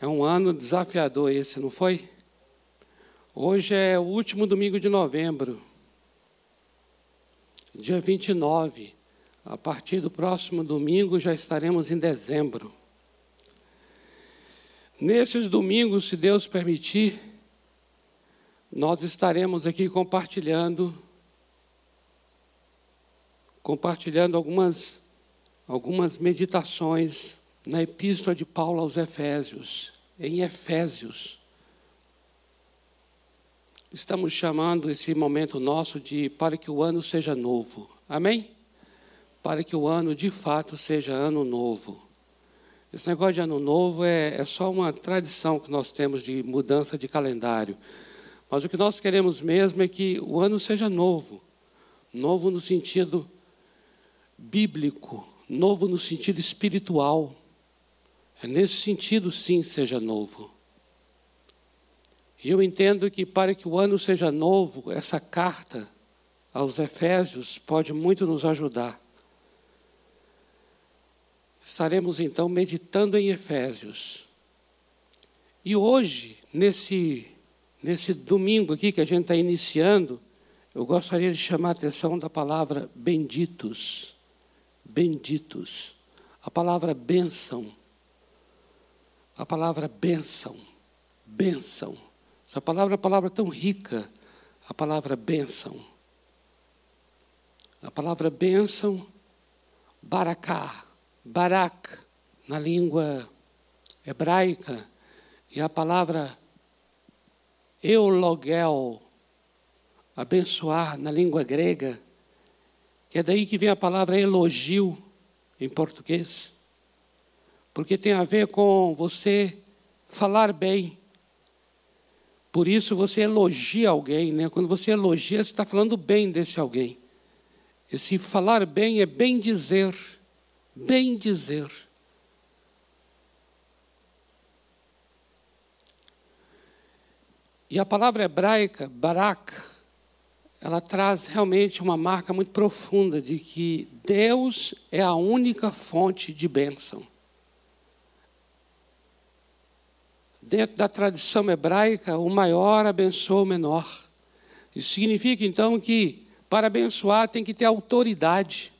É um ano desafiador esse, não foi? Hoje é o último domingo de novembro, dia 29. A partir do próximo domingo já estaremos em dezembro. Nesses domingos, se Deus permitir, nós estaremos aqui compartilhando compartilhando algumas algumas meditações na epístola de Paulo aos Efésios, em Efésios. Estamos chamando esse momento nosso de para que o ano seja novo. Amém? Para que o ano de fato seja ano novo. Esse negócio de ano novo é, é só uma tradição que nós temos de mudança de calendário. Mas o que nós queremos mesmo é que o ano seja novo. Novo no sentido bíblico, novo no sentido espiritual. É nesse sentido, sim, seja novo. E eu entendo que para que o ano seja novo, essa carta aos Efésios pode muito nos ajudar. Estaremos então meditando em Efésios. E hoje, nesse, nesse domingo aqui que a gente está iniciando, eu gostaria de chamar a atenção da palavra benditos. Benditos. A palavra bênção a palavra bênção, bênção. Essa palavra é uma palavra tão rica, a palavra bênção. A palavra bênção, baraká, barak, na língua hebraica, e a palavra eulogel, abençoar, na língua grega, que é daí que vem a palavra elogio em português porque tem a ver com você falar bem. Por isso você elogia alguém, né? Quando você elogia, você está falando bem desse alguém. Esse falar bem é bem dizer, bem dizer. E a palavra hebraica, barak, ela traz realmente uma marca muito profunda de que Deus é a única fonte de bênção. Dentro da tradição hebraica, o maior abençoa o menor. Isso significa então que para abençoar tem que ter autoridade,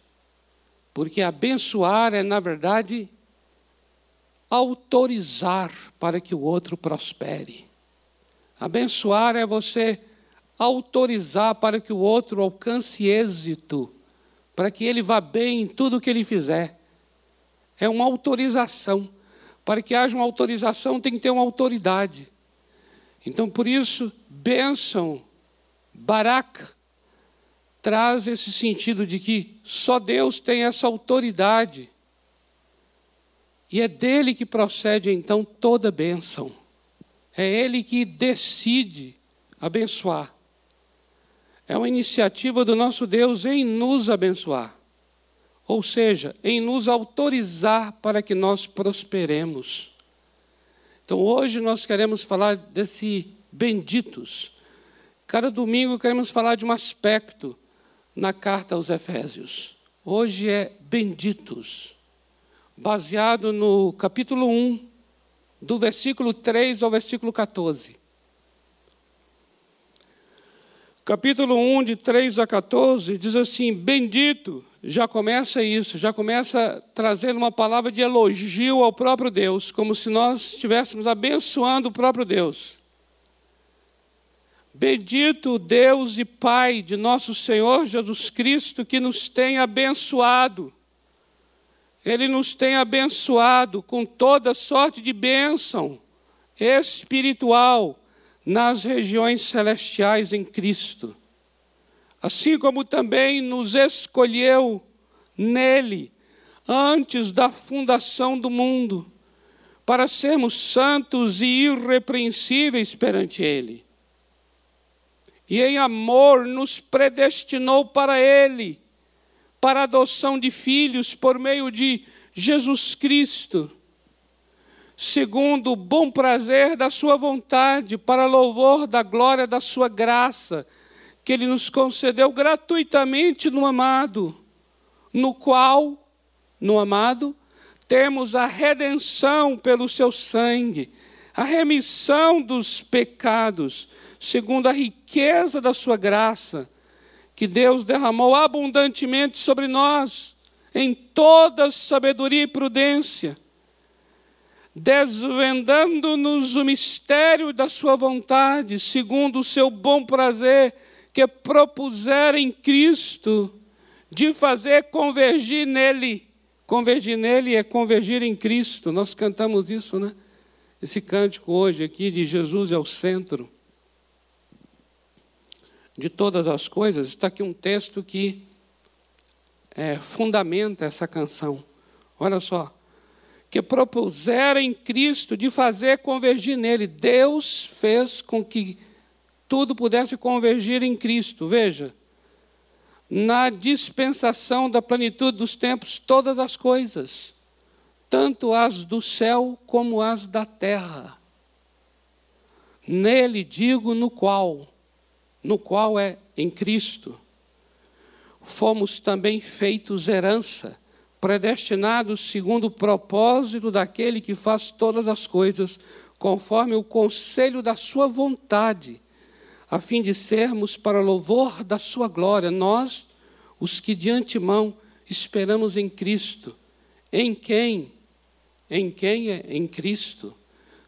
porque abençoar é, na verdade, autorizar para que o outro prospere. Abençoar é você autorizar para que o outro alcance êxito, para que ele vá bem em tudo o que ele fizer. É uma autorização. Para que haja uma autorização, tem que ter uma autoridade. Então, por isso, bênção, barak, traz esse sentido de que só Deus tem essa autoridade. E é dele que procede, então, toda bênção. É ele que decide abençoar. É uma iniciativa do nosso Deus em nos abençoar ou seja, em nos autorizar para que nós prosperemos. Então, hoje nós queremos falar desse benditos. Cada domingo queremos falar de um aspecto na carta aos Efésios. Hoje é benditos, baseado no capítulo 1, do versículo 3 ao versículo 14. Capítulo 1, de 3 a 14, diz assim: Bendito já começa isso, já começa trazendo uma palavra de elogio ao próprio Deus, como se nós estivéssemos abençoando o próprio Deus. Bendito Deus e Pai de nosso Senhor Jesus Cristo, que nos tem abençoado. Ele nos tem abençoado com toda sorte de bênção espiritual nas regiões celestiais em Cristo assim como também nos escolheu nele antes da fundação do mundo, para sermos santos e irrepreensíveis perante ele. E em amor nos predestinou para ele, para adoção de filhos por meio de Jesus Cristo, segundo o bom prazer da sua vontade, para louvor da glória da sua graça que Ele nos concedeu gratuitamente no amado, no qual, no amado, temos a redenção pelo seu sangue, a remissão dos pecados, segundo a riqueza da sua graça, que Deus derramou abundantemente sobre nós, em toda sabedoria e prudência, desvendando-nos o mistério da sua vontade, segundo o seu bom prazer, que propuser em Cristo, de fazer convergir nele. Convergir nele é convergir em Cristo. Nós cantamos isso, né? Esse cântico hoje aqui de Jesus é o centro de todas as coisas. Está aqui um texto que é, fundamenta essa canção. Olha só. Que propuseram em Cristo de fazer convergir nele. Deus fez com que tudo pudesse convergir em Cristo. Veja, na dispensação da plenitude dos tempos, todas as coisas, tanto as do céu como as da terra. Nele digo no qual, no qual é em Cristo, fomos também feitos herança, predestinados segundo o propósito daquele que faz todas as coisas, conforme o conselho da sua vontade a fim de sermos para louvor da sua glória, nós, os que de antemão esperamos em Cristo, em quem? Em quem é? Em Cristo.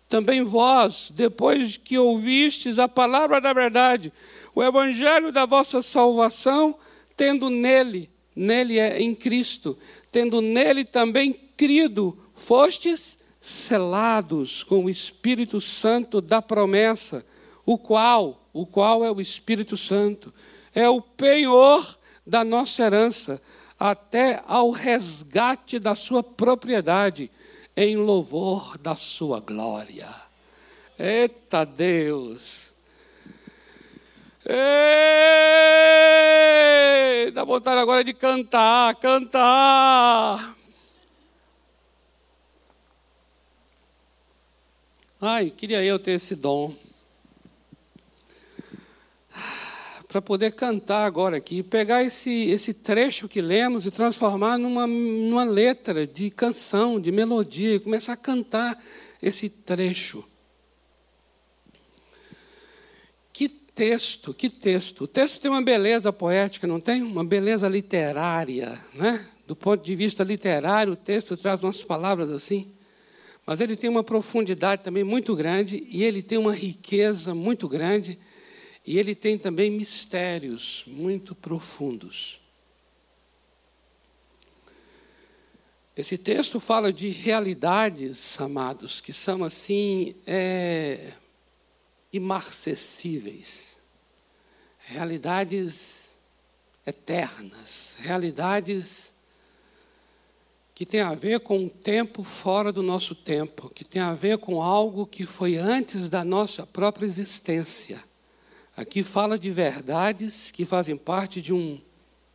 Também vós, depois que ouvistes a palavra da verdade, o evangelho da vossa salvação, tendo nele, nele é em Cristo, tendo nele também crido, fostes selados com o Espírito Santo da promessa, o qual o qual é o Espírito Santo, é o penhor da nossa herança, até ao resgate da sua propriedade, em louvor da sua glória. Eita Deus! Ei, dá vontade agora de cantar, cantar. Ai, queria eu ter esse dom. Para poder cantar agora aqui, pegar esse, esse trecho que lemos e transformar numa, numa letra de canção, de melodia, e começar a cantar esse trecho. Que texto, que texto. O texto tem uma beleza poética, não tem? Uma beleza literária, né? Do ponto de vista literário, o texto traz umas palavras assim. Mas ele tem uma profundidade também muito grande e ele tem uma riqueza muito grande e ele tem também mistérios muito profundos. Esse texto fala de realidades, amados, que são assim é, imarcessíveis, realidades eternas, realidades que têm a ver com um tempo fora do nosso tempo, que tem a ver com algo que foi antes da nossa própria existência. Aqui fala de verdades que fazem parte de um,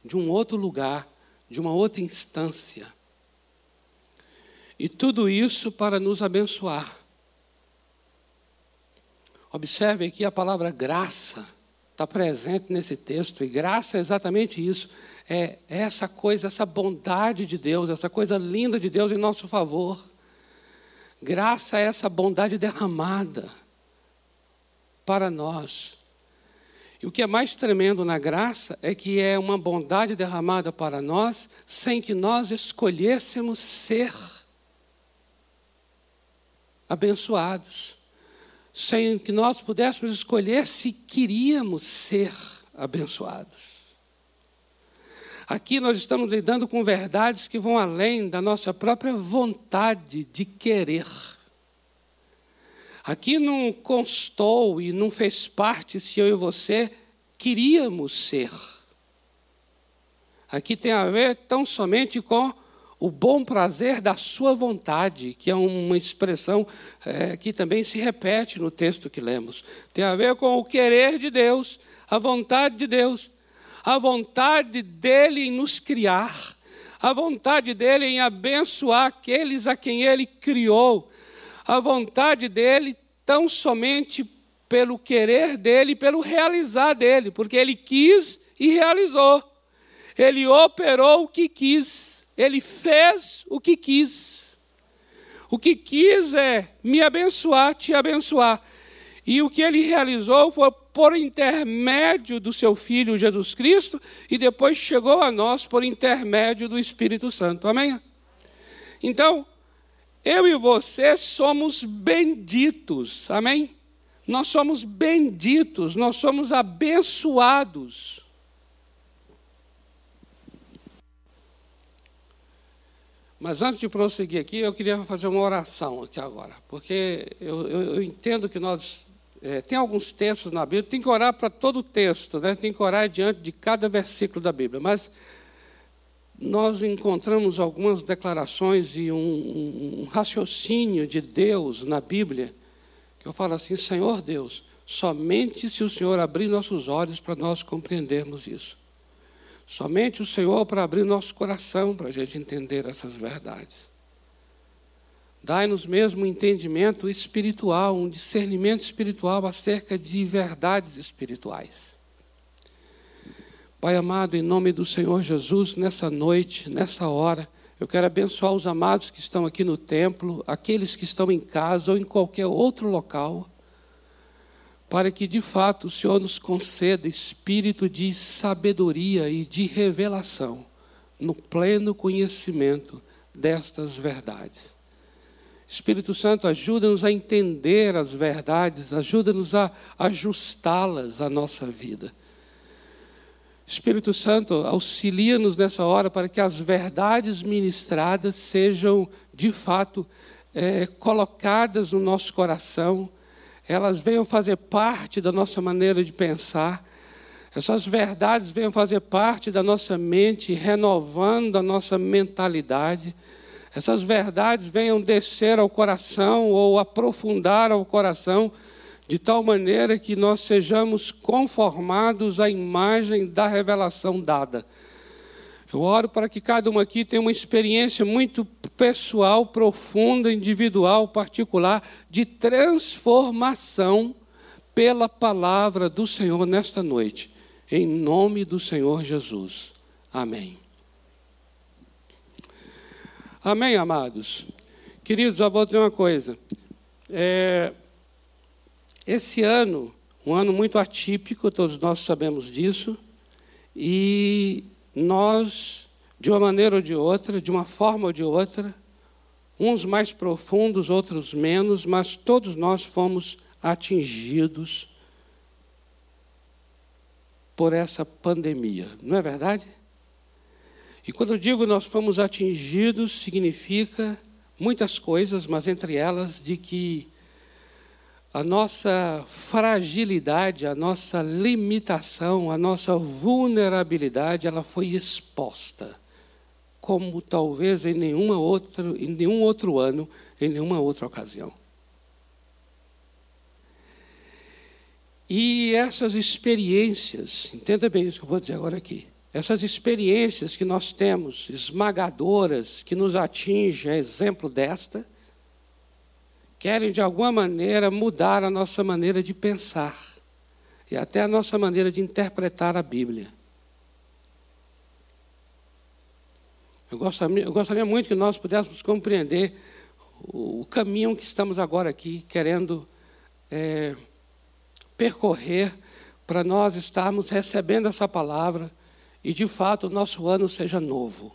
de um outro lugar, de uma outra instância. E tudo isso para nos abençoar. Observe aqui a palavra graça está presente nesse texto, e graça é exatamente isso. É essa coisa, essa bondade de Deus, essa coisa linda de Deus em nosso favor. Graça é essa bondade derramada para nós. E o que é mais tremendo na graça é que é uma bondade derramada para nós sem que nós escolhêssemos ser abençoados, sem que nós pudéssemos escolher se queríamos ser abençoados. Aqui nós estamos lidando com verdades que vão além da nossa própria vontade de querer. Aqui não constou e não fez parte se eu e você queríamos ser. Aqui tem a ver tão somente com o bom prazer da sua vontade, que é uma expressão é, que também se repete no texto que lemos. Tem a ver com o querer de Deus, a vontade de Deus, a vontade dele em nos criar, a vontade dele em abençoar aqueles a quem ele criou, a vontade dele tão somente pelo querer dele, pelo realizar dele, porque ele quis e realizou. Ele operou o que quis, ele fez o que quis. O que quis é me abençoar, te abençoar. E o que ele realizou foi por intermédio do seu Filho Jesus Cristo e depois chegou a nós por intermédio do Espírito Santo. Amém? Então, eu e você somos benditos. Amém? Nós somos benditos, nós somos abençoados. Mas antes de prosseguir aqui, eu queria fazer uma oração aqui agora, porque eu, eu, eu entendo que nós é, tem alguns textos na Bíblia, tem que orar para todo o texto, né? tem que orar diante de cada versículo da Bíblia, mas nós encontramos algumas declarações e um, um, raciocínio de Deus na Bíblia, que eu falo assim, Senhor Deus, somente se o Senhor abrir nossos olhos para nós compreendermos isso. Somente o Senhor para abrir nosso coração para a gente entender essas verdades. Dai-nos mesmo um entendimento espiritual, um discernimento espiritual acerca de verdades espirituais. Pai amado, em nome do Senhor Jesus, nessa noite, nessa hora, eu quero abençoar os amados que estão aqui no templo, aqueles que estão em casa ou em qualquer outro local para que de fato o Senhor nos conceda espírito de sabedoria e de revelação no pleno conhecimento destas verdades. Espírito Santo, ajuda-nos a entender as verdades, ajuda-nos a ajustá-las à nossa vida. Espírito Santo, auxilia-nos nessa hora para que as verdades ministradas sejam, de fato, é, colocadas no nosso coração elas venham fazer parte da nossa maneira de pensar, essas verdades venham fazer parte da nossa mente, renovando a nossa mentalidade. Essas verdades venham descer ao coração ou aprofundar ao coração, de tal maneira que nós sejamos conformados à imagem da revelação dada. Eu oro para que cada um aqui tenha uma experiência muito pessoal, profunda, individual, particular, de transformação pela palavra do Senhor nesta noite. Em nome do Senhor Jesus. Amém. Amém, amados. Queridos, eu vou dizer uma coisa. É, esse ano, um ano muito atípico, todos nós sabemos disso, e nós, de uma maneira ou de outra, de uma forma ou de outra, uns mais profundos, outros menos, mas todos nós fomos atingidos por essa pandemia, não é verdade? E quando eu digo nós fomos atingidos, significa muitas coisas, mas entre elas de que a nossa fragilidade, a nossa limitação, a nossa vulnerabilidade, ela foi exposta, como talvez em, nenhuma outra, em nenhum outro ano, em nenhuma outra ocasião. E essas experiências, entenda bem isso que eu vou dizer agora aqui, essas experiências que nós temos, esmagadoras, que nos atingem, é exemplo desta, querem de alguma maneira mudar a nossa maneira de pensar e até a nossa maneira de interpretar a Bíblia. Eu gostaria, eu gostaria muito que nós pudéssemos compreender o, caminho que estamos agora aqui querendo é, percorrer para nós estarmos recebendo essa palavra e de fato o nosso ano seja novo.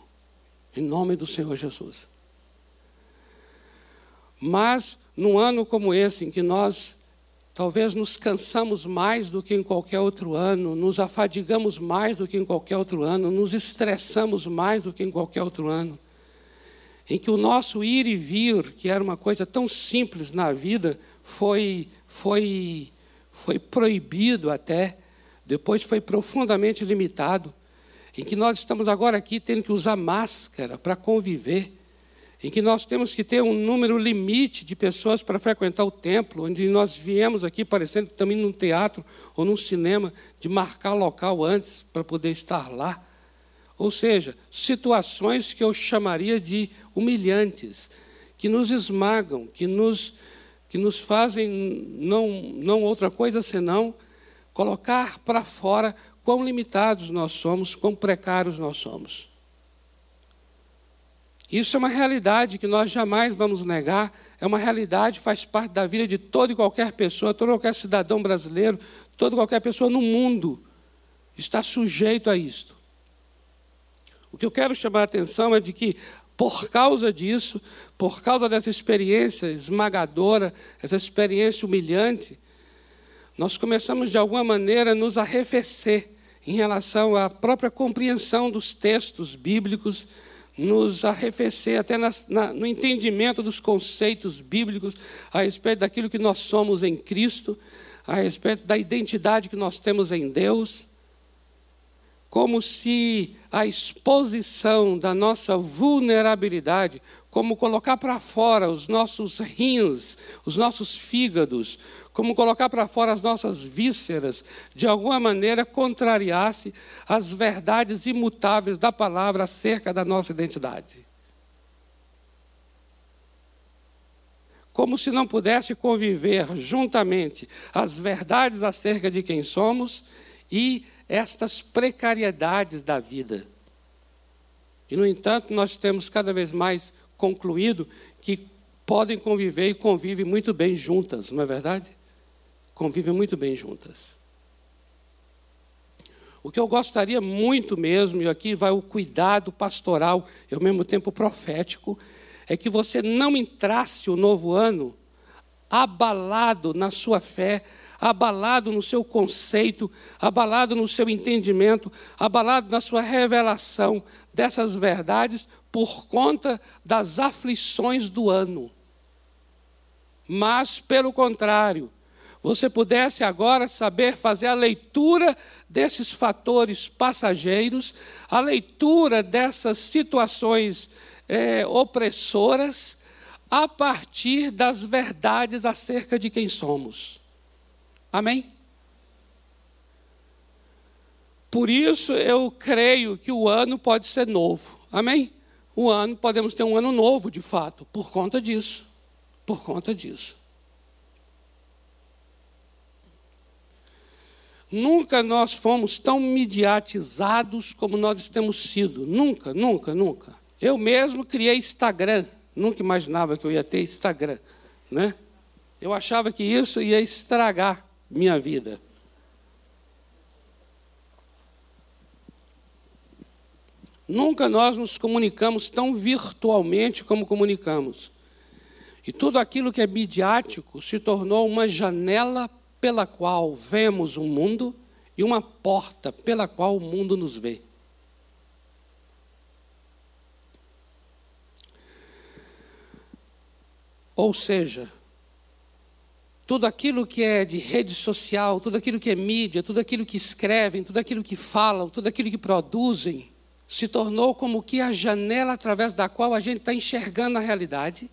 Em nome do Senhor Jesus. Mas num ano como esse, em que nós talvez nos cansamos mais do que em qualquer outro ano, nos afadigamos mais do que em qualquer outro ano, nos estressamos mais do que em qualquer outro ano, em que o nosso ir e vir, que era uma coisa tão simples na vida, foi, foi, foi proibido até, depois foi profundamente limitado, em que nós estamos agora aqui tendo que usar máscara para conviver em que nós temos que ter um número limite de pessoas para frequentar o templo, onde nós viemos aqui parecendo também num teatro ou num cinema, de marcar local antes para poder estar lá. Ou seja, situações que eu chamaria de humilhantes, que nos esmagam, que nos, que nos fazem não, não outra coisa senão colocar para fora quão limitados nós somos, quão precários nós somos. Isso é uma realidade que nós jamais vamos negar, é uma realidade, faz parte da vida de toda e qualquer pessoa, todo qualquer cidadão brasileiro, toda qualquer pessoa no mundo está sujeito a isto. O que eu quero chamar a atenção é de que, por causa disso, por causa dessa experiência esmagadora, essa experiência humilhante, nós começamos de alguma maneira a nos arrefecer em relação à própria compreensão dos textos bíblicos, nos arrefecer até na, no entendimento dos conceitos bíblicos a respeito daquilo que nós somos em Cristo, a respeito da identidade que nós temos em Deus. Como se a exposição da nossa vulnerabilidade, como colocar para fora os nossos rins, os nossos fígados, como colocar para fora as nossas vísceras, de alguma maneira contrariasse as verdades imutáveis da palavra acerca da nossa identidade. Como se não pudesse conviver juntamente as verdades acerca de quem somos e estas precariedades da vida. E, no entanto, nós temos cada vez mais concluído que podem conviver e convivem muito bem juntas, não é verdade? Convivem muito bem juntas. O que eu gostaria muito mesmo, e aqui vai o cuidado pastoral e ao mesmo tempo profético, é que você não entrasse o novo ano abalado na sua fé, abalado no seu conceito, abalado no seu entendimento, abalado na sua revelação dessas verdades por conta das aflições do ano. Mas, pelo contrário, você pudesse agora saber fazer a leitura desses fatores passageiros, a leitura dessas situações é, opressoras, a partir das verdades acerca de quem somos. Amém? Por isso eu creio que o ano pode ser novo. Amém? O ano, podemos ter um ano novo de fato, por conta disso. Por conta disso. Nunca nós fomos tão mediatizados como nós temos sido. Nunca, nunca, nunca. Eu mesmo criei Instagram. Nunca imaginava que eu ia ter Instagram. Né? Eu achava que isso ia estragar minha vida. Nunca nós nos comunicamos tão virtualmente como comunicamos. E tudo aquilo que é midiático se tornou uma janela pela qual vemos o mundo e uma porta pela qual o mundo nos vê. Ou seja, tudo aquilo que é de rede social, tudo aquilo que é mídia, tudo aquilo que escrevem, tudo aquilo que falam, tudo aquilo que produzem, se tornou como que a janela através da qual a gente está enxergando a realidade.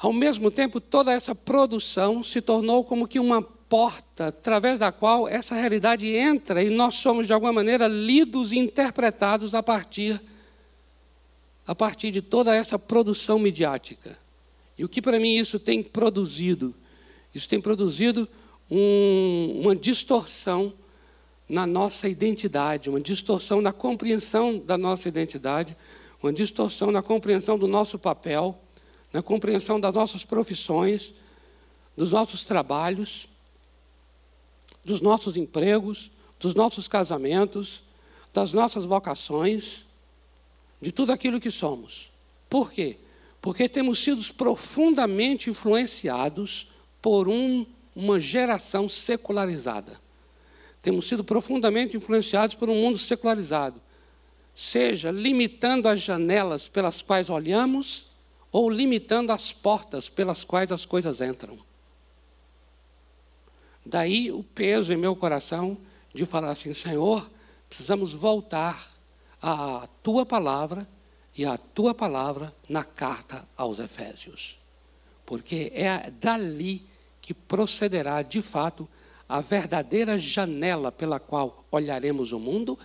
Ao mesmo tempo, toda essa produção se tornou como que uma porta através da qual essa realidade entra e nós somos de alguma maneira lidos e interpretados a partir a partir de toda essa produção midiática. E o que para mim isso tem produzido? Isso tem produzido um, uma distorção na nossa identidade, uma distorção na compreensão da nossa identidade, uma distorção na compreensão do nosso papel, na compreensão das nossas profissões, dos nossos trabalhos, dos nossos empregos, dos nossos casamentos, das nossas vocações, de tudo aquilo que somos. Por quê? Porque temos sido profundamente influenciados por um, uma geração secularizada. Temos sido profundamente influenciados por um mundo secularizado. Seja limitando as janelas pelas quais olhamos, ou limitando as portas pelas quais as coisas entram. Daí o peso em meu coração de falar assim: Senhor, precisamos voltar à tua palavra e a tua palavra na carta aos Efésios. Porque é dali que procederá, de fato, a verdadeira janela pela qual olharemos o mundo,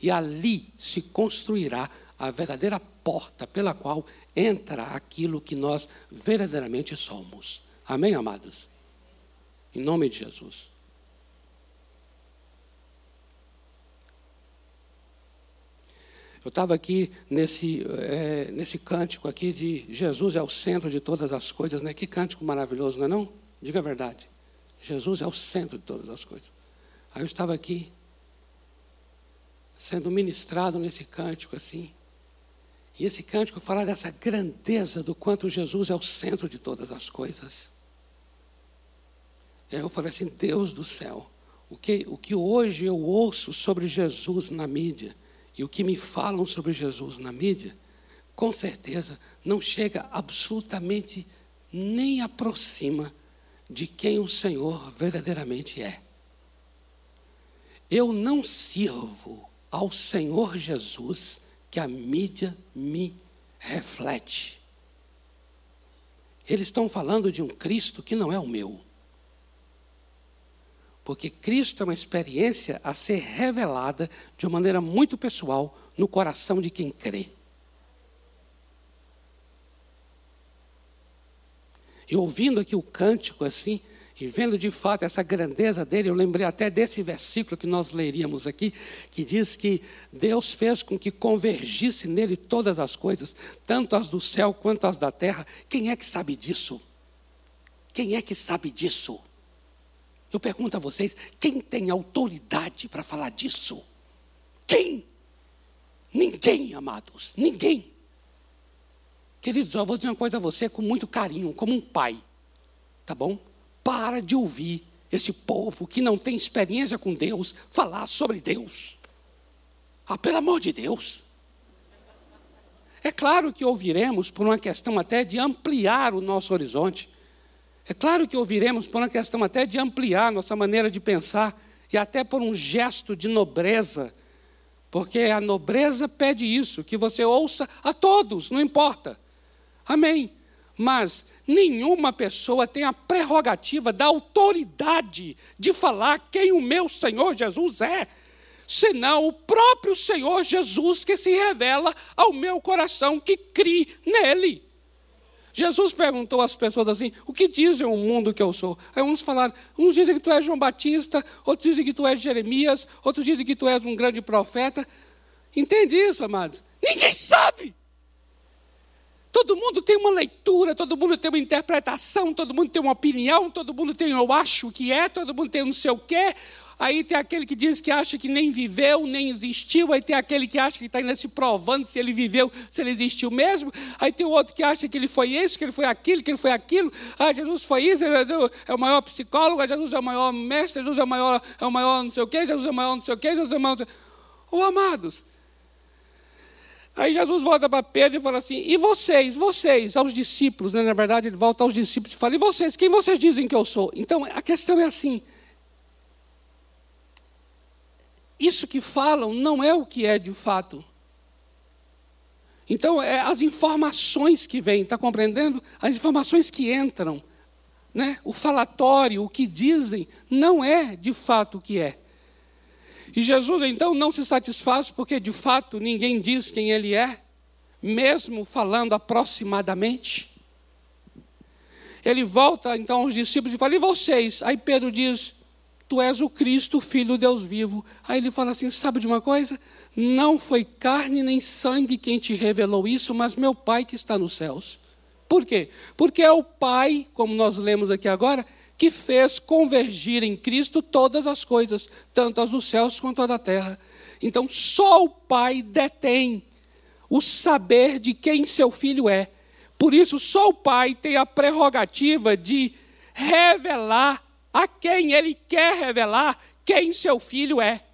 e ali se construirá a verdadeira porta pela qual entra aquilo que nós verdadeiramente somos. Amém, amados? Em nome de Jesus. Eu estava aqui nesse, é, nesse cântico aqui de Jesus é o centro de todas as coisas, né? Que cântico maravilhoso, não é não? Diga a verdade. Jesus é o centro de todas as coisas. Aí eu estava aqui, sendo ministrado nesse cântico assim. E esse cântico fala dessa grandeza do quanto Jesus é o centro de todas as coisas. Aí eu falei assim: Deus do céu, o que, o que hoje eu ouço sobre Jesus na mídia, e o que me falam sobre Jesus na mídia, com certeza não chega absolutamente nem aproxima de quem o Senhor verdadeiramente é. Eu não sirvo ao Senhor Jesus que a mídia me reflete. Eles estão falando de um Cristo que não é o meu. Porque Cristo é uma experiência a ser revelada de uma maneira muito pessoal no coração de quem crê. E ouvindo aqui o cântico assim, e vendo de fato essa grandeza dele, eu lembrei até desse versículo que nós leríamos aqui, que diz que Deus fez com que convergisse nele todas as coisas, tanto as do céu quanto as da terra. Quem é que sabe disso? Quem é que sabe disso? Eu pergunto a vocês: quem tem autoridade para falar disso? Quem? Ninguém, amados, ninguém. Queridos, eu vou dizer uma coisa a você com muito carinho, como um pai, tá bom? Para de ouvir esse povo que não tem experiência com Deus falar sobre Deus. Ah, pelo amor de Deus. É claro que ouviremos por uma questão até de ampliar o nosso horizonte. É claro que ouviremos por uma questão até de ampliar nossa maneira de pensar e até por um gesto de nobreza, porque a nobreza pede isso, que você ouça a todos, não importa. Amém. Mas nenhuma pessoa tem a prerrogativa da autoridade de falar quem o meu Senhor Jesus é, senão o próprio Senhor Jesus que se revela ao meu coração que crie nele. Jesus perguntou às pessoas assim: o que dizem o mundo que eu sou? Aí uns falaram: uns dizem que tu és João Batista, outros dizem que tu és Jeremias, outros dizem que tu és um grande profeta. Entende isso, amados? Ninguém sabe. Todo mundo tem uma leitura, todo mundo tem uma interpretação, todo mundo tem uma opinião, todo mundo tem eu acho que é, todo mundo tem não sei o quê. Aí tem aquele que diz que acha que nem viveu, nem existiu. Aí tem aquele que acha que está ainda se provando se ele viveu, se ele existiu mesmo. Aí tem o outro que acha que ele foi isso, que ele foi aquilo, que ele foi aquilo. Ah, Jesus foi isso, é o maior psicólogo, Jesus é o maior mestre, Jesus é o maior, é o maior não sei o quê, Jesus é o maior não sei o quê, Jesus é o maior. Ô oh, amados, Aí Jesus volta para Pedro e fala assim: E vocês, vocês, aos discípulos, né? na verdade, ele volta aos discípulos e fala: E vocês, quem vocês dizem que eu sou? Então a questão é assim: isso que falam não é o que é de fato. Então, é as informações que vêm, está compreendendo? As informações que entram, né? o falatório, o que dizem, não é de fato o que é. E Jesus então não se satisfaz porque de fato ninguém diz quem ele é, mesmo falando aproximadamente. Ele volta então aos discípulos e fala: E vocês? Aí Pedro diz: Tu és o Cristo, filho do Deus vivo. Aí ele fala assim: Sabe de uma coisa? Não foi carne nem sangue quem te revelou isso, mas meu Pai que está nos céus. Por quê? Porque é o Pai, como nós lemos aqui agora, que fez convergir em Cristo todas as coisas, tanto as dos céus quanto as da terra. Então, só o Pai detém o saber de quem seu filho é. Por isso, só o Pai tem a prerrogativa de revelar a quem ele quer revelar quem seu filho é.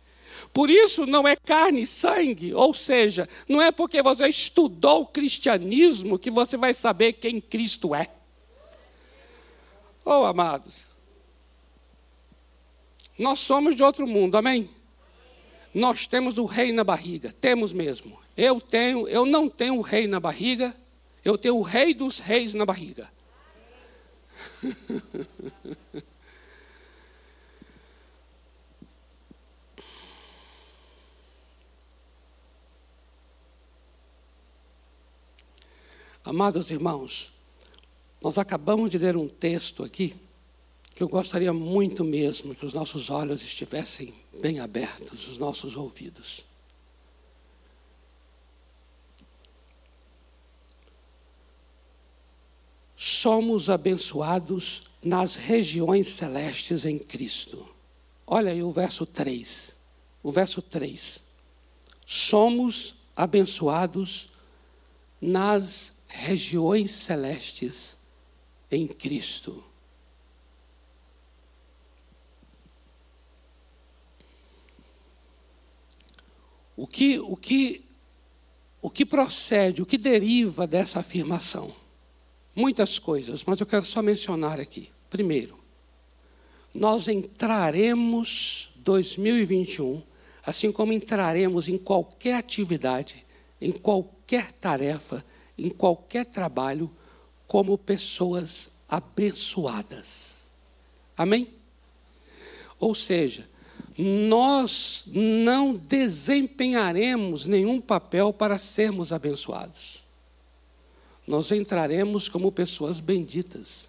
Por isso não é carne e sangue, ou seja, não é porque você estudou o cristianismo que você vai saber quem Cristo é. Oh, amados, nós somos de outro mundo, amém? Nós temos o rei na barriga, temos mesmo. Eu tenho, eu não tenho o rei na barriga, eu tenho o rei dos reis na barriga. Amados irmãos, nós acabamos de ler um texto aqui que eu gostaria muito mesmo que os nossos olhos estivessem bem abertos, os nossos ouvidos. Somos abençoados nas regiões celestes em Cristo. Olha aí o verso 3. O verso 3. Somos abençoados nas regiões celestes em Cristo. O que, o que, o que procede, o que deriva dessa afirmação? Muitas coisas, mas eu quero só mencionar aqui. Primeiro, nós entraremos 2021, assim como entraremos em qualquer atividade, em qualquer tarefa, em qualquer trabalho, como pessoas abençoadas. Amém? Ou seja, nós não desempenharemos nenhum papel para sermos abençoados. Nós entraremos como pessoas benditas.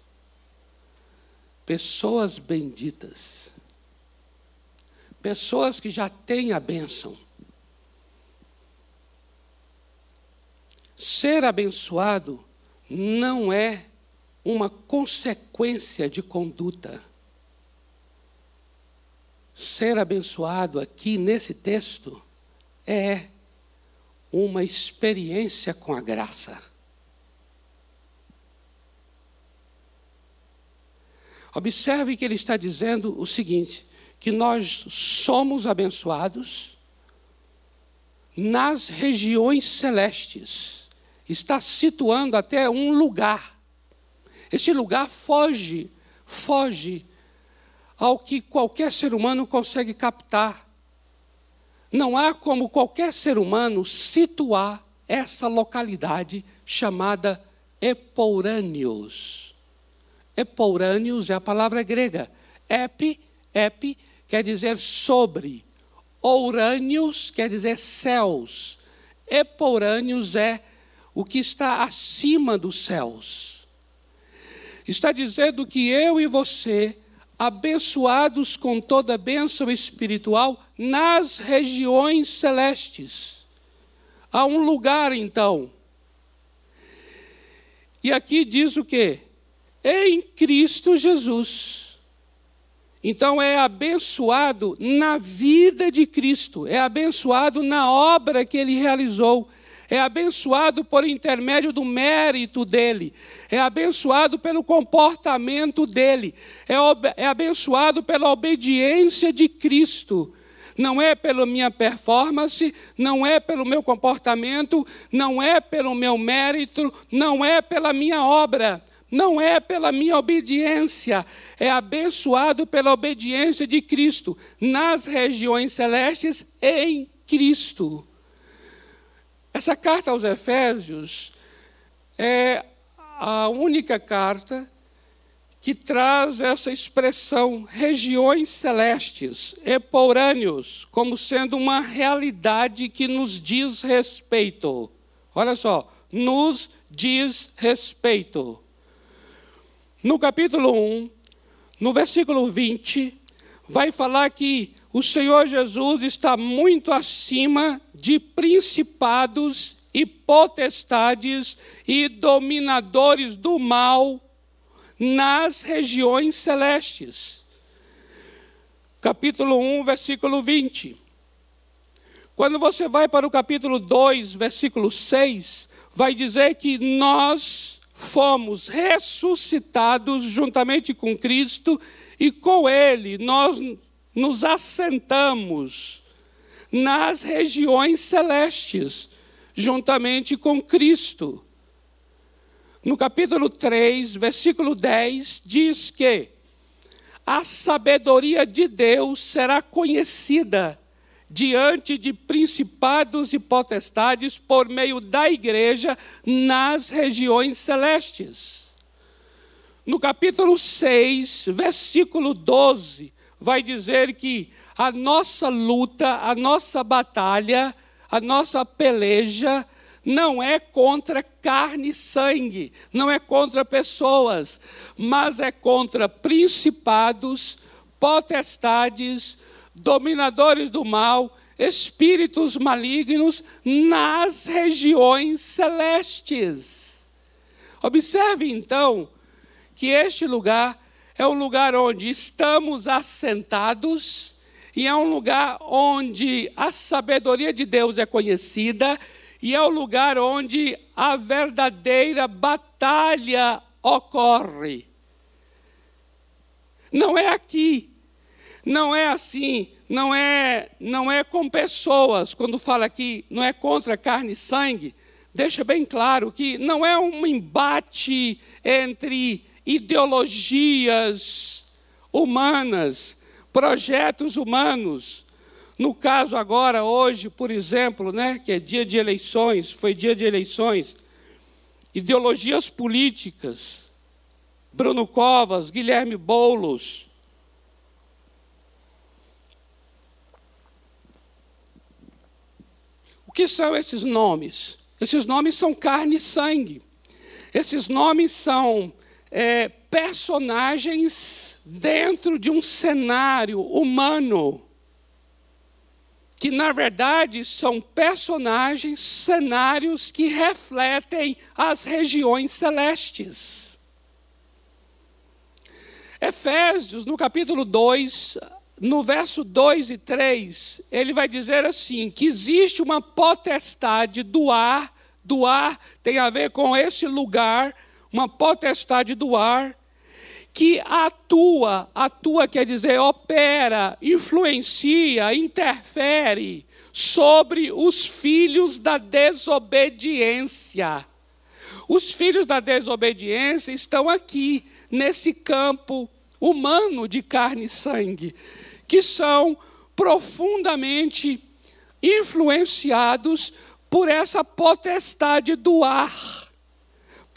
Pessoas benditas. Pessoas que já têm a bênção. Ser abençoado não é uma consequência de conduta ser abençoado aqui nesse texto é uma experiência com a graça. Observe que ele está dizendo o seguinte: que nós somos abençoados nas regiões celestes. Está situando até um lugar. Este lugar foge, foge ao que qualquer ser humano consegue captar. Não há como qualquer ser humano situar essa localidade chamada Epourâneos. Epourâneos é a palavra grega. Epi, epi quer dizer sobre. Ourâneos quer dizer céus. Epourâneos é o que está acima dos céus. Está dizendo que eu e você abençoados com toda bênção espiritual nas regiões celestes. Há um lugar, então. E aqui diz o quê? Em Cristo Jesus. Então é abençoado na vida de Cristo, é abençoado na obra que ele realizou é abençoado por intermédio do mérito dele, é abençoado pelo comportamento dele, é, é abençoado pela obediência de Cristo. Não é pela minha performance, não é pelo meu comportamento, não é pelo meu mérito, não é pela minha obra, não é pela minha obediência, é abençoado pela obediência de Cristo nas regiões celestes em Cristo. Essa carta aos Efésios é a única carta que traz essa expressão regiões celestes, epourâneos, como sendo uma realidade que nos diz respeito. Olha só, nos diz respeito. No capítulo 1, no versículo 20, vai falar que o Senhor Jesus está muito acima de principados e potestades e dominadores do mal nas regiões celestes. Capítulo 1, versículo 20. Quando você vai para o capítulo 2, versículo 6, vai dizer que nós fomos ressuscitados juntamente com Cristo e com Ele nós nos assentamos nas regiões celestes, juntamente com Cristo. No capítulo 3, versículo 10, diz que a sabedoria de Deus será conhecida diante de principados e potestades por meio da igreja nas regiões celestes. No capítulo 6, versículo 12, vai dizer que a nossa luta, a nossa batalha, a nossa peleja não é contra carne e sangue, não é contra pessoas, mas é contra principados, potestades, dominadores do mal, espíritos malignos nas regiões celestes. Observe então que este lugar é um lugar onde estamos assentados e é um lugar onde a sabedoria de Deus é conhecida e é o um lugar onde a verdadeira batalha ocorre. Não é aqui, não é assim, não é, não é com pessoas. Quando fala aqui, não é contra carne e sangue. Deixa bem claro que não é um embate entre ideologias humanas, projetos humanos. No caso agora, hoje, por exemplo, né, que é dia de eleições, foi dia de eleições, ideologias políticas, Bruno Covas, Guilherme Boulos. O que são esses nomes? Esses nomes são carne e sangue. Esses nomes são é, personagens dentro de um cenário humano, que na verdade são personagens, cenários que refletem as regiões celestes. Efésios, no capítulo 2, no verso 2 e 3, ele vai dizer assim: que existe uma potestade do ar, do ar tem a ver com esse lugar uma potestade do ar que atua, atua quer dizer opera, influencia, interfere sobre os filhos da desobediência. Os filhos da desobediência estão aqui, nesse campo humano de carne e sangue, que são profundamente influenciados por essa potestade do ar.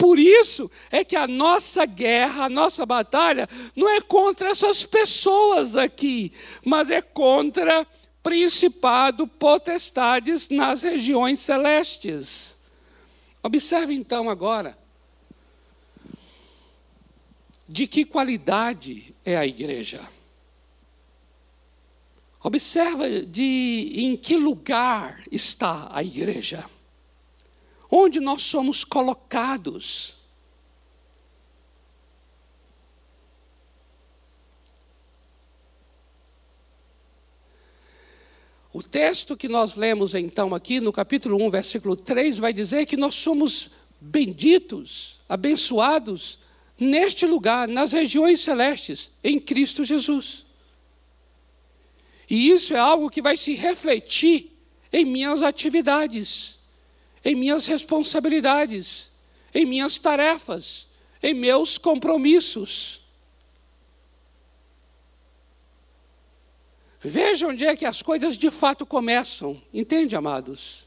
Por isso é que a nossa guerra, a nossa batalha, não é contra essas pessoas aqui, mas é contra principado, potestades nas regiões celestes. Observe então agora de que qualidade é a igreja. Observa de em que lugar está a igreja onde nós somos colocados. O texto que nós lemos então aqui no capítulo 1, versículo 3, vai dizer que nós somos benditos, abençoados neste lugar, nas regiões celestes, em Cristo Jesus. E isso é algo que vai se refletir em minhas atividades em minhas responsabilidades, em minhas tarefas, em meus compromissos. Veja onde é que as coisas de fato começam, entende, amados?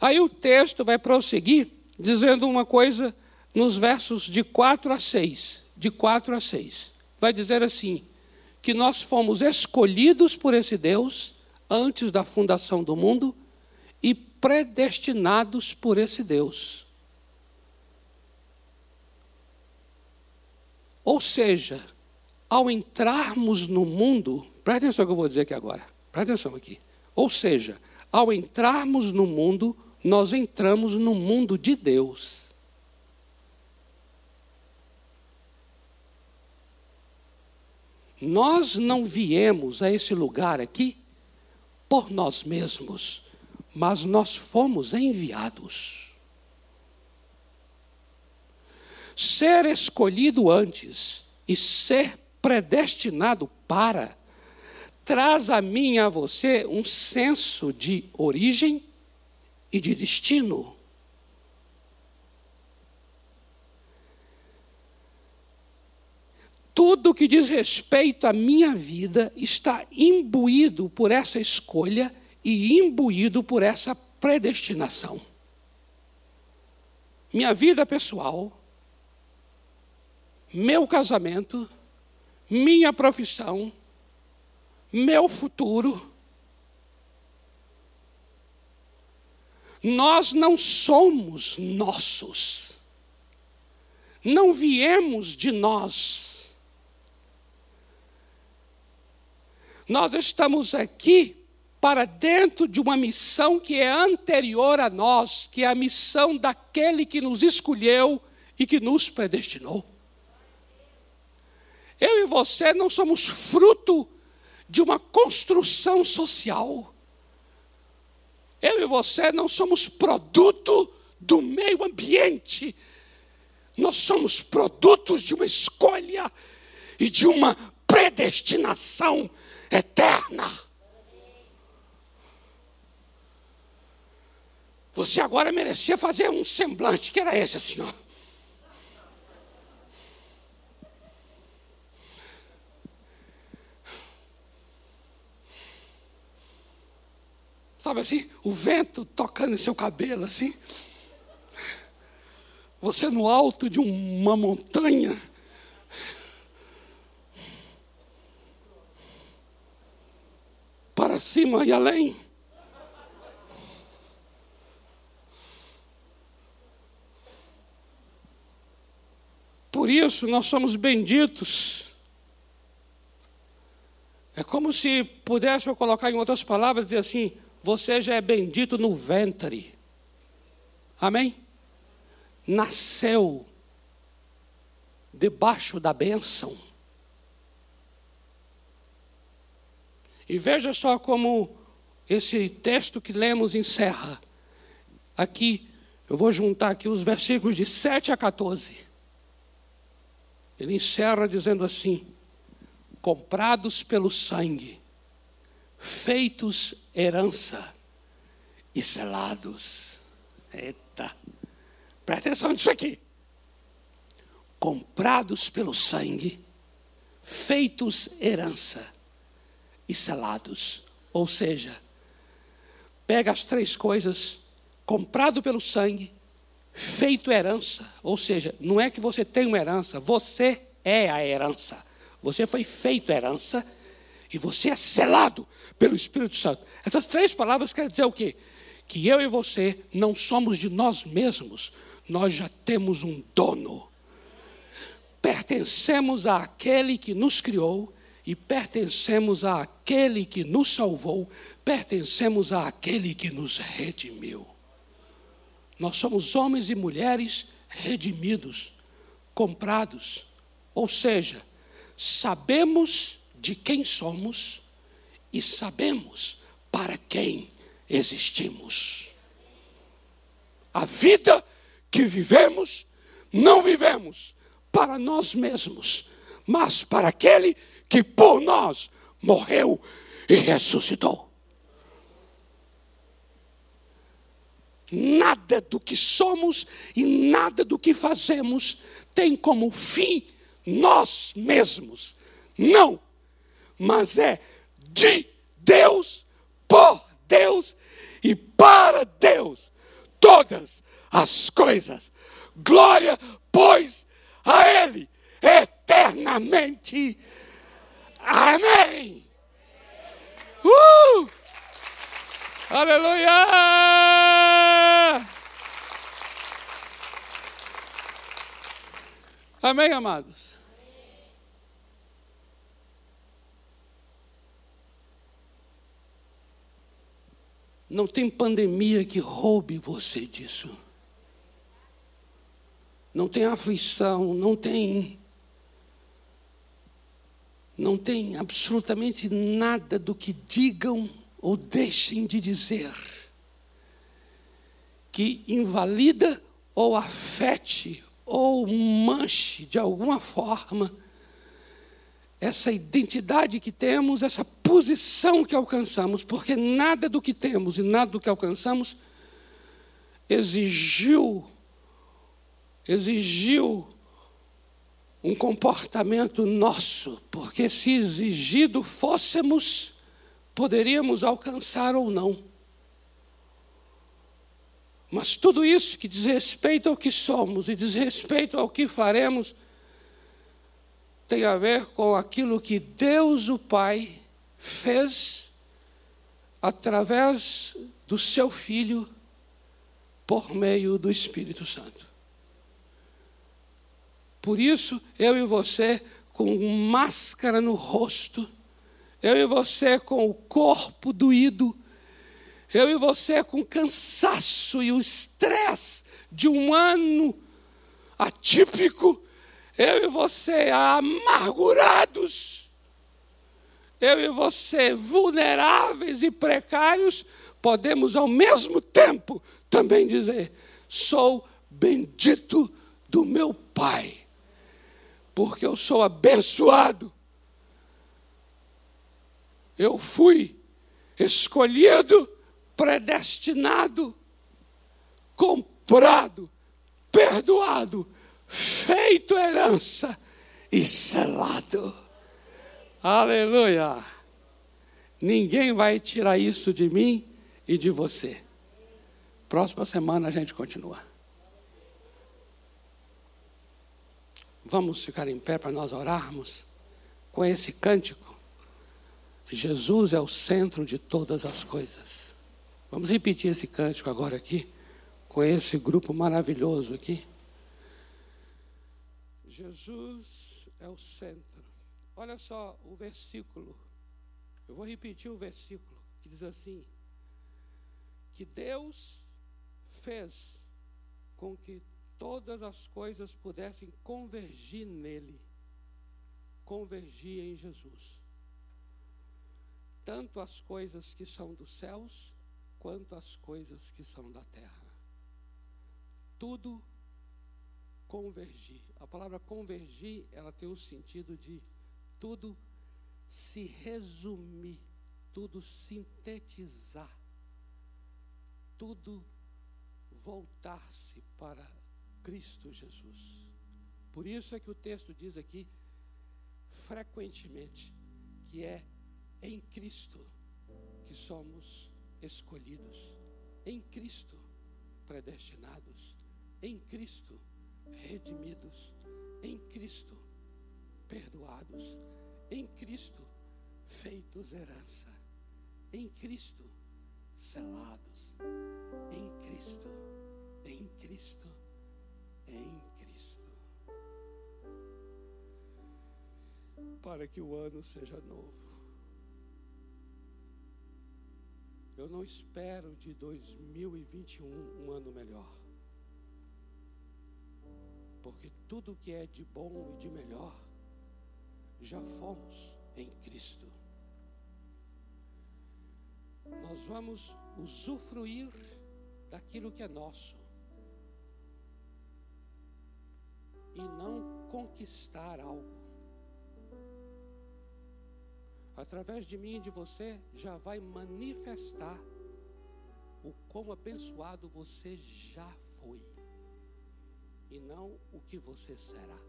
Aí o texto vai prosseguir dizendo uma coisa nos versos de 4 a 6. De 4 a 6. Vai dizer assim: que nós fomos escolhidos por esse Deus antes da fundação do mundo e predestinados por esse Deus. Ou seja, ao entrarmos no mundo, presta atenção que eu vou dizer aqui agora, presta atenção aqui. Ou seja, ao entrarmos no mundo, nós entramos no mundo de Deus. Nós não viemos a esse lugar aqui por nós mesmos, mas nós fomos enviados. Ser escolhido antes e ser predestinado para traz a mim e a você um senso de origem e de destino. Tudo que diz respeito à minha vida está imbuído por essa escolha e imbuído por essa predestinação. Minha vida pessoal, meu casamento, minha profissão, meu futuro. Nós não somos nossos, não viemos de nós Nós estamos aqui para dentro de uma missão que é anterior a nós, que é a missão daquele que nos escolheu e que nos predestinou. Eu e você não somos fruto de uma construção social. Eu e você não somos produto do meio ambiente. Nós somos produtos de uma escolha e de uma predestinação eterna. Você agora merecia fazer um semblante que era esse assim, ó. Sabe assim, o vento tocando em seu cabelo assim. Você no alto de uma montanha. Para cima e além. Por isso nós somos benditos. É como se pudéssemos colocar em outras palavras, dizer assim: você já é bendito no ventre. Amém? Nasceu debaixo da bênção. E veja só como esse texto que lemos encerra. Aqui, eu vou juntar aqui os versículos de 7 a 14. Ele encerra dizendo assim: comprados pelo sangue feitos herança e selados. Eita, presta atenção nisso aqui. Comprados pelo sangue, feitos herança e selados. Ou seja, pega as três coisas, comprado pelo sangue, feito herança. Ou seja, não é que você tem uma herança, você é a herança. Você foi feito herança e você é selado pelo Espírito Santo. Essas três palavras querem dizer o quê? Que eu e você não somos de nós mesmos, nós já temos um dono. Pertencemos àquele que nos criou e pertencemos àquele que nos salvou, pertencemos àquele que nos redimiu. Nós somos homens e mulheres redimidos, comprados, ou seja, sabemos de quem somos e sabemos para quem existimos. A vida que vivemos, não vivemos para nós mesmos, mas para aquele que por nós morreu e ressuscitou. Nada do que somos e nada do que fazemos tem como fim nós mesmos. Não mas é de Deus, por Deus e para Deus todas as coisas. Glória, pois, a Ele eternamente. Amém. Uh! Aleluia! Amém, amados? Não tem pandemia que roube você disso. Não tem aflição, não tem. Não tem absolutamente nada do que digam ou deixem de dizer que invalida ou afete ou manche de alguma forma essa identidade que temos, essa posição que alcançamos, porque nada do que temos e nada do que alcançamos exigiu exigiu um comportamento nosso, porque se exigido fôssemos, poderíamos alcançar ou não. Mas tudo isso que diz respeito ao que somos e diz respeito ao que faremos, tem a ver com aquilo que Deus o Pai fez através do seu Filho por meio do Espírito Santo. Por isso, eu e você, com máscara no rosto, Eu e você com o corpo doído. Eu e você com cansaço e o estresse de um ano atípico. Eu e você amargurados. Eu e você vulneráveis e precários. Podemos ao mesmo tempo também dizer: sou bendito do meu Pai, porque eu sou abençoado. Eu fui escolhido, predestinado, comprado, perdoado, feito herança e selado. Aleluia! Ninguém vai tirar isso de mim e de você. Próxima semana a gente continua. Vamos ficar em pé para nós orarmos com esse cântico. Jesus é o centro de todas as coisas. Vamos repetir esse cântico agora aqui, com esse grupo maravilhoso aqui. Jesus é o centro. Olha só o versículo. Eu vou repetir o versículo que diz assim: que Deus fez com que todas as coisas pudessem convergir nele, convergir em Jesus. Tanto as coisas que são dos céus, quanto as coisas que são da terra. Tudo convergir. A palavra convergir, ela tem o sentido de tudo se resumir, tudo sintetizar, tudo voltar-se para Cristo Jesus. Por isso é que o texto diz aqui, frequentemente, que é em Cristo que somos escolhidos, em Cristo predestinados, em Cristo redimidos, em Cristo perdoados, em Cristo feitos herança, em Cristo selados, em Cristo, em Cristo em Cristo. Para que o ano seja novo. Eu não espero de 2021 um ano melhor. Porque tudo que é de bom e de melhor já fomos em Cristo. Nós vamos usufruir daquilo que é nosso. E não conquistar algo. Através de mim e de você, já vai manifestar o quão abençoado você já foi, e não o que você será.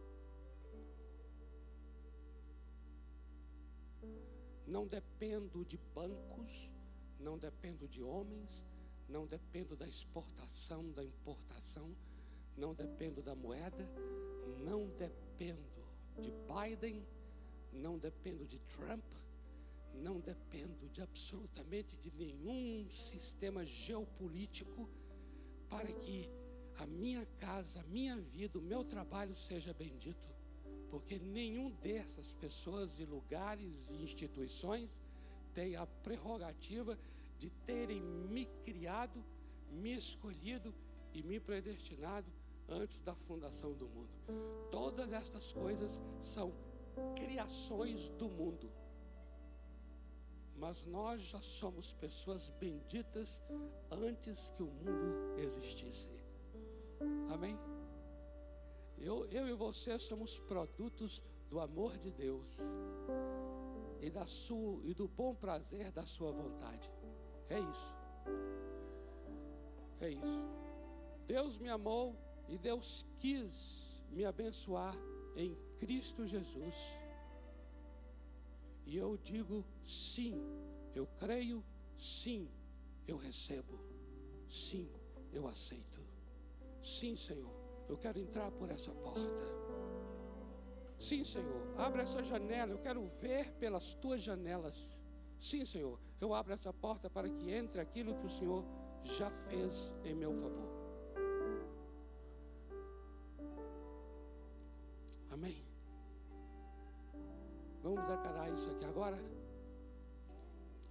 Não dependo de bancos, não dependo de homens, não dependo da exportação, da importação, não dependo da moeda, não dependo de Biden, não dependo de Trump, não dependo de absolutamente de nenhum sistema geopolítico para que a minha casa, a minha vida, o meu trabalho seja bendito. Porque nenhum dessas pessoas e lugares e instituições tem a prerrogativa de terem me criado, me escolhido e me predestinado antes da fundação do mundo. Todas estas coisas são criações do mundo. Mas nós já somos pessoas benditas antes que o mundo existisse. Amém? Eu, eu e você somos produtos do amor de Deus e, da sua, e do bom prazer da sua vontade. É isso. É isso. Deus me amou e Deus quis me abençoar em Cristo Jesus. E eu digo sim, eu creio, sim, eu recebo, sim, eu aceito. Sim, Senhor, eu quero entrar por essa porta. Sim, Senhor, abra essa janela, eu quero ver pelas tuas janelas. Sim, Senhor, eu abro essa porta para que entre aquilo que o Senhor já fez em meu favor. Amém? Vamos declarar isso aqui agora?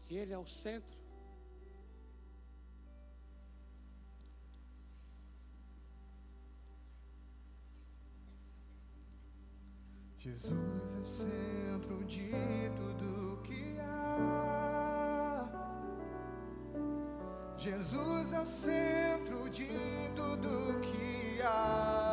Que Ele é o centro. Jesus é o centro de tudo que há. Jesus é o centro de tudo que há.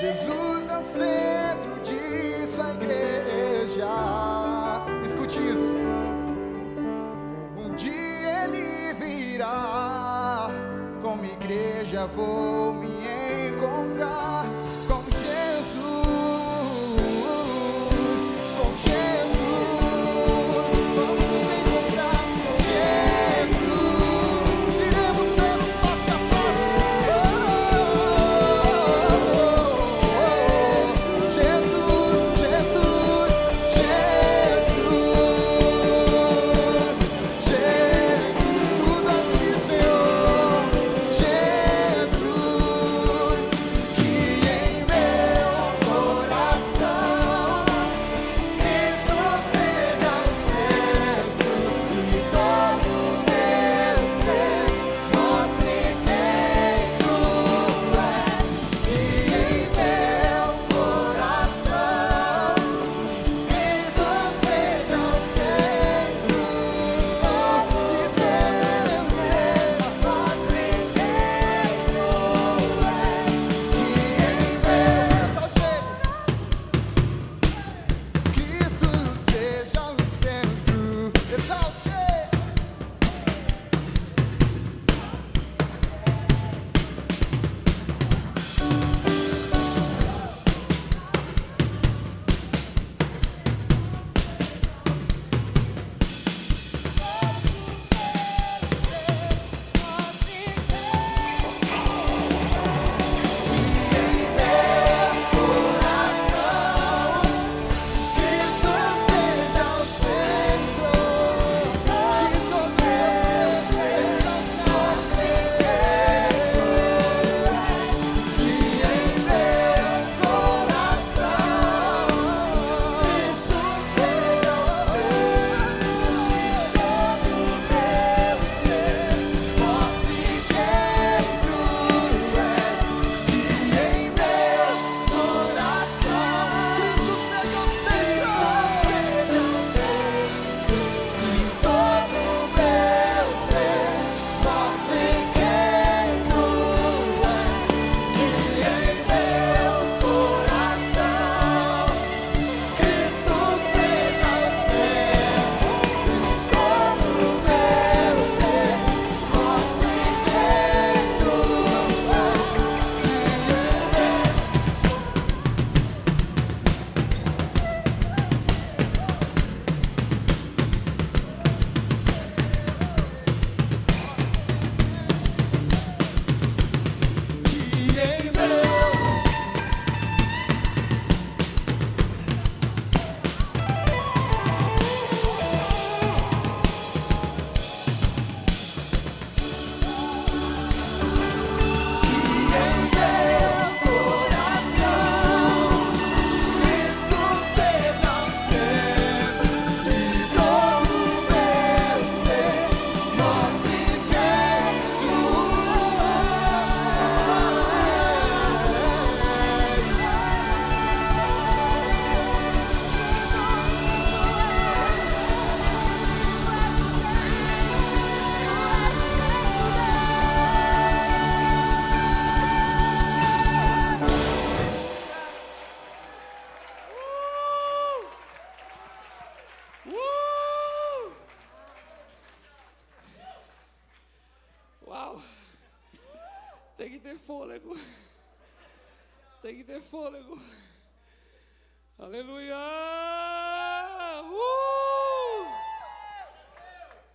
Jesus é o centro disso, a igreja. Escute isso. Um dia ele virá, como igreja vou me encontrar.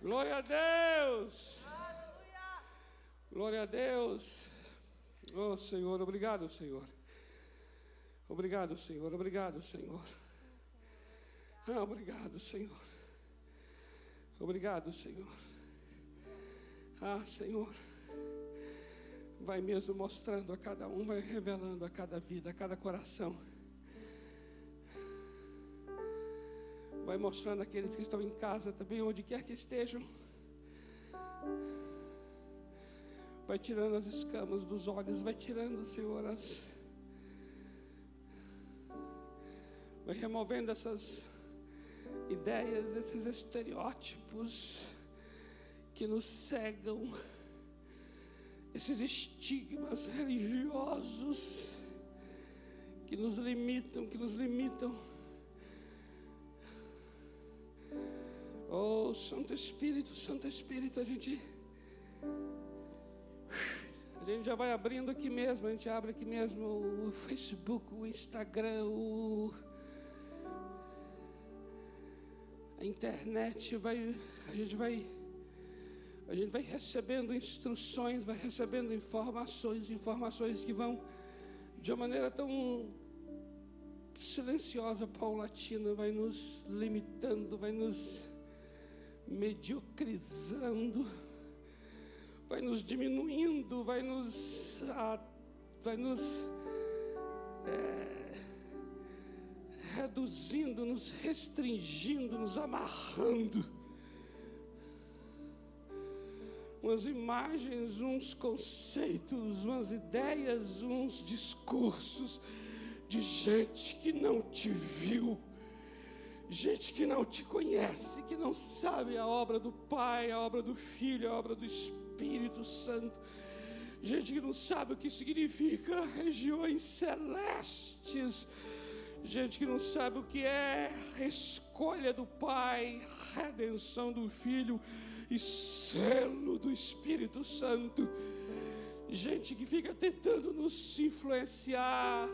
Glória a Deus! Glória a Deus! Oh Senhor, obrigado, Senhor. Obrigado, Senhor. Obrigado, Senhor. Ah, obrigado, Senhor. Obrigado, Senhor. Ah, Senhor. Vai mesmo mostrando a cada um, vai revelando a cada vida, a cada coração. Vai mostrando aqueles que estão em casa também, onde quer que estejam. Vai tirando as escamas dos olhos, vai tirando, Senhor, as. Vai removendo essas ideias, esses estereótipos que nos cegam, esses estigmas religiosos que nos limitam, que nos limitam. Oh, Santo Espírito, Santo Espírito, a gente a gente já vai abrindo aqui mesmo, a gente abre aqui mesmo o Facebook, o Instagram, o a internet vai, a gente vai a gente vai recebendo instruções, vai recebendo informações, informações que vão de uma maneira tão silenciosa, paulatina, vai nos limitando, vai nos mediocrizando, vai nos diminuindo, vai nos, ah, vai nos é, reduzindo, nos restringindo, nos amarrando. Umas imagens, uns conceitos, umas ideias, uns discursos de gente que não te viu, gente que não te conhece, que não sabe a obra do Pai, a obra do Filho, a obra do Espírito Santo, gente que não sabe o que significa regiões celestes. Gente que não sabe o que é escolha do Pai, redenção do Filho e selo do Espírito Santo. Gente que fica tentando nos influenciar,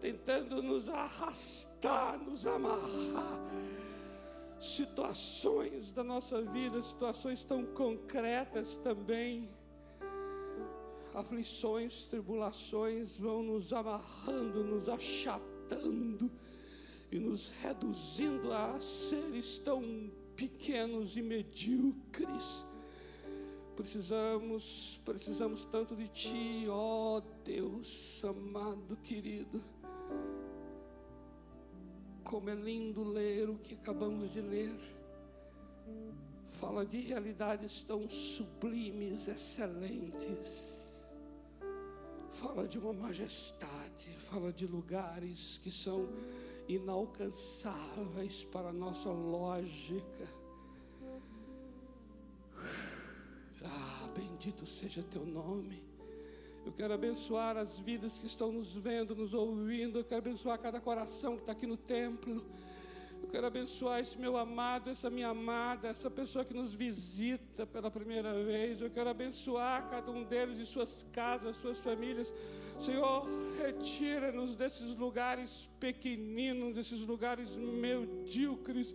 tentando nos arrastar, nos amarrar. Situações da nossa vida, situações tão concretas também aflições, tribulações vão nos amarrando, nos achatando e nos reduzindo a seres tão pequenos e medíocres. Precisamos, precisamos tanto de Ti, ó Deus amado, querido. Como é lindo ler o que acabamos de ler. Fala de realidades tão sublimes, excelentes fala de uma majestade, fala de lugares que são inalcançáveis para a nossa lógica. Ah, bendito seja teu nome. Eu quero abençoar as vidas que estão nos vendo, nos ouvindo. Eu quero abençoar cada coração que está aqui no templo. Eu quero abençoar esse meu amado, essa minha amada, essa pessoa que nos visita pela primeira vez. Eu quero abençoar cada um deles e suas casas, suas famílias. Senhor, retira-nos desses lugares pequeninos, desses lugares medíocres.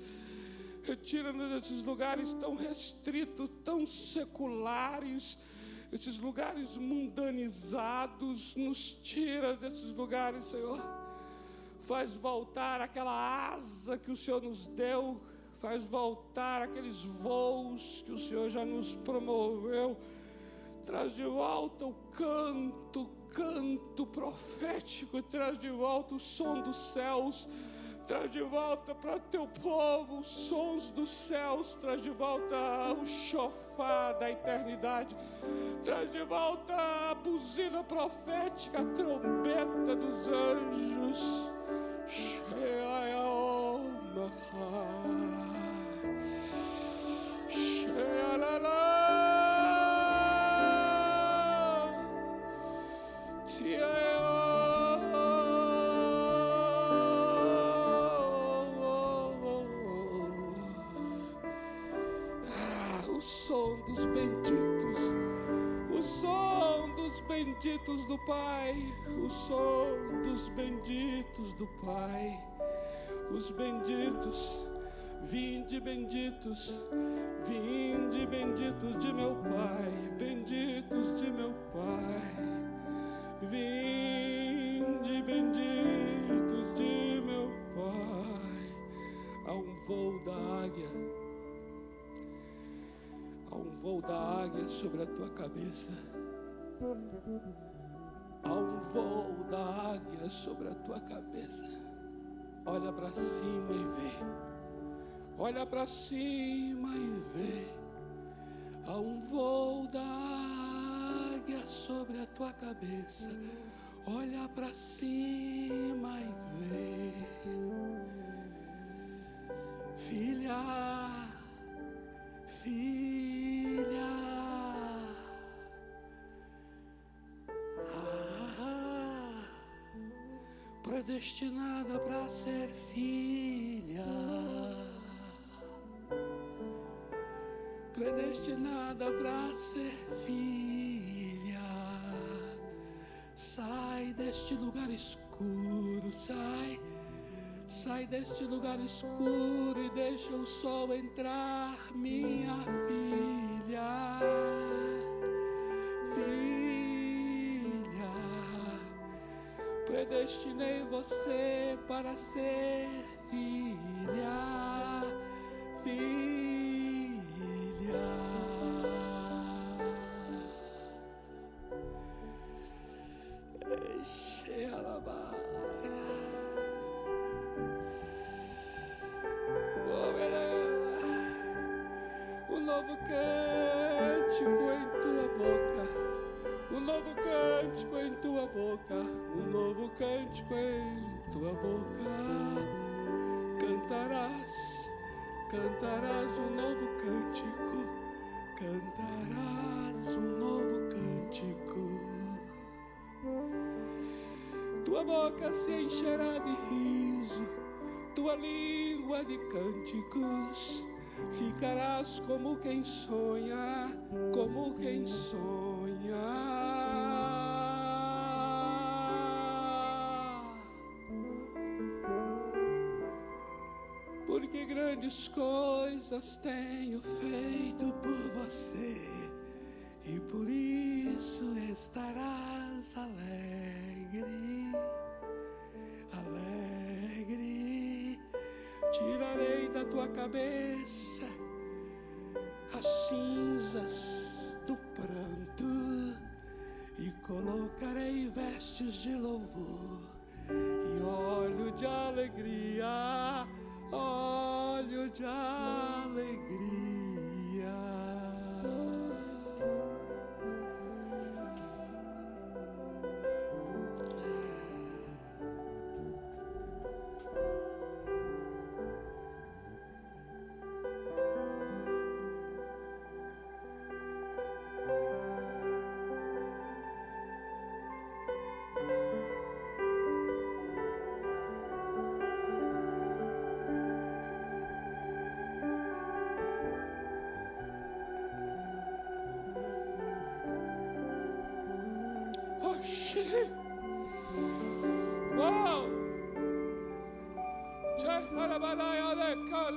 Retira-nos desses lugares tão restritos, tão seculares, esses lugares mundanizados. Nos tira desses lugares, Senhor faz voltar aquela asa que o Senhor nos deu, faz voltar aqueles voos que o Senhor já nos promoveu, traz de volta o canto, canto profético, traz de volta o som dos céus. Traz de volta para teu povo os sons dos céus, traz de volta o chofá da eternidade, traz de volta a buzina profética, a trombeta dos anjos. Ah, o Pai, o som dos benditos do Pai, os benditos, vinde benditos, vinde benditos de meu Pai, benditos de meu Pai, vinde benditos de meu Pai, há um voo da águia, há um voo da águia sobre a tua cabeça. Há um voo da águia sobre a tua cabeça. Olha para cima e vê. Olha para cima e vê. Há um voo da águia sobre a tua cabeça. Olha para cima e vê. Filha, filha. Predestinada para ser filha, predestinada para ser filha. Sai deste lugar escuro, sai, sai deste lugar escuro e deixa o sol entrar, minha filha. Filha predestinei você para ser filha, filha. Se encherá de riso, tua língua de cânticos. Ficarás como quem sonha, como quem sonha. porque grandes coisas tenho feito por você cabeça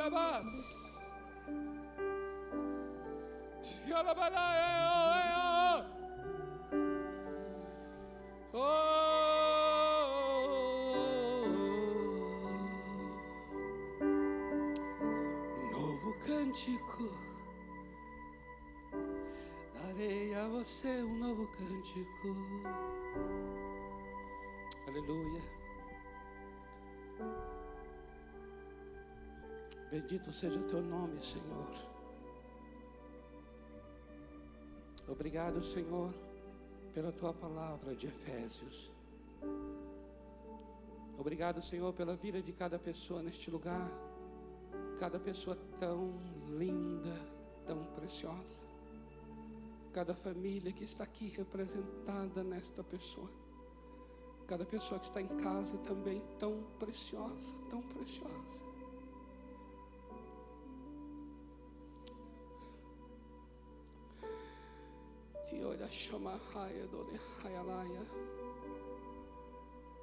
Alabas. Oh, novo cântico. Darei a você um novo cântico. Aleluia. Bendito seja teu nome, Senhor. Obrigado, Senhor, pela tua palavra de Efésios. Obrigado, Senhor, pela vida de cada pessoa neste lugar. Cada pessoa tão linda, tão preciosa. Cada família que está aqui representada nesta pessoa. Cada pessoa que está em casa também tão preciosa, tão preciosa.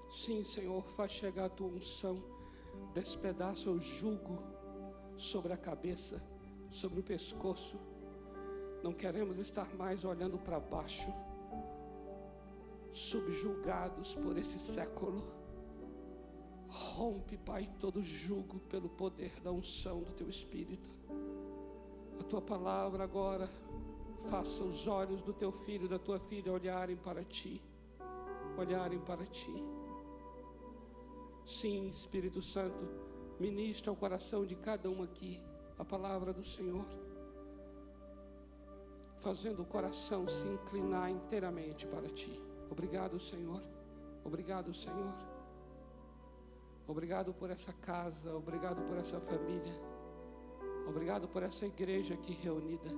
Sim, Senhor, faz chegar a tua unção, despedaça o jugo sobre a cabeça, sobre o pescoço. Não queremos estar mais olhando para baixo, subjugados por esse século. Rompe, Pai, todo jugo pelo poder da unção do teu Espírito. A tua palavra agora faça os olhos do teu filho da tua filha olharem para ti, olharem para ti. Sim, Espírito Santo, ministra ao coração de cada um aqui a palavra do Senhor, fazendo o coração se inclinar inteiramente para ti. Obrigado, Senhor. Obrigado, Senhor. Obrigado por essa casa, obrigado por essa família, obrigado por essa igreja aqui reunida.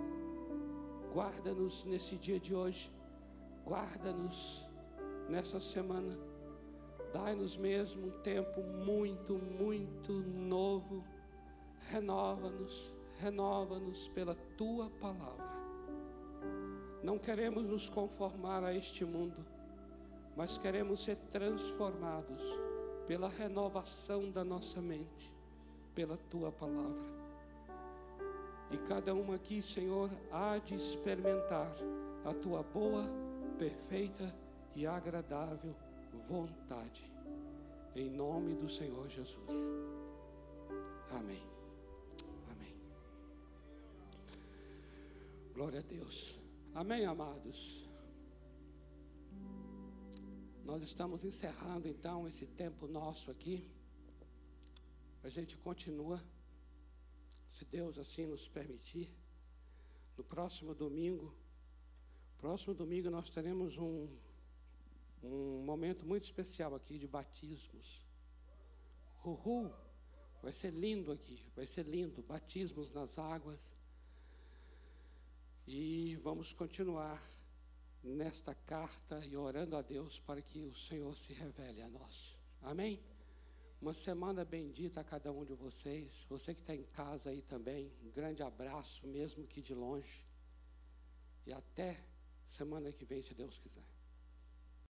Guarda-nos nesse dia de hoje, guarda-nos nessa semana. Dai-nos mesmo um tempo muito, muito novo. Renova-nos, renova-nos pela tua palavra. Não queremos nos conformar a este mundo, mas queremos ser transformados pela renovação da nossa mente, pela tua palavra. E cada um aqui, Senhor, há de experimentar a tua boa, perfeita e agradável vontade. Em nome do Senhor Jesus. Amém. Amém. Glória a Deus. Amém, amados. Nós estamos encerrando então esse tempo nosso aqui. A gente continua, se Deus assim nos permitir. No próximo domingo, próximo domingo nós teremos um, um momento muito especial aqui de batismos. Uhul! Vai ser lindo aqui, vai ser lindo. Batismos nas águas. E vamos continuar nesta carta e orando a Deus para que o Senhor se revele a nós. Amém? Uma semana bendita a cada um de vocês. Você que está em casa aí também, um grande abraço, mesmo que de longe. E até semana que vem, se Deus quiser.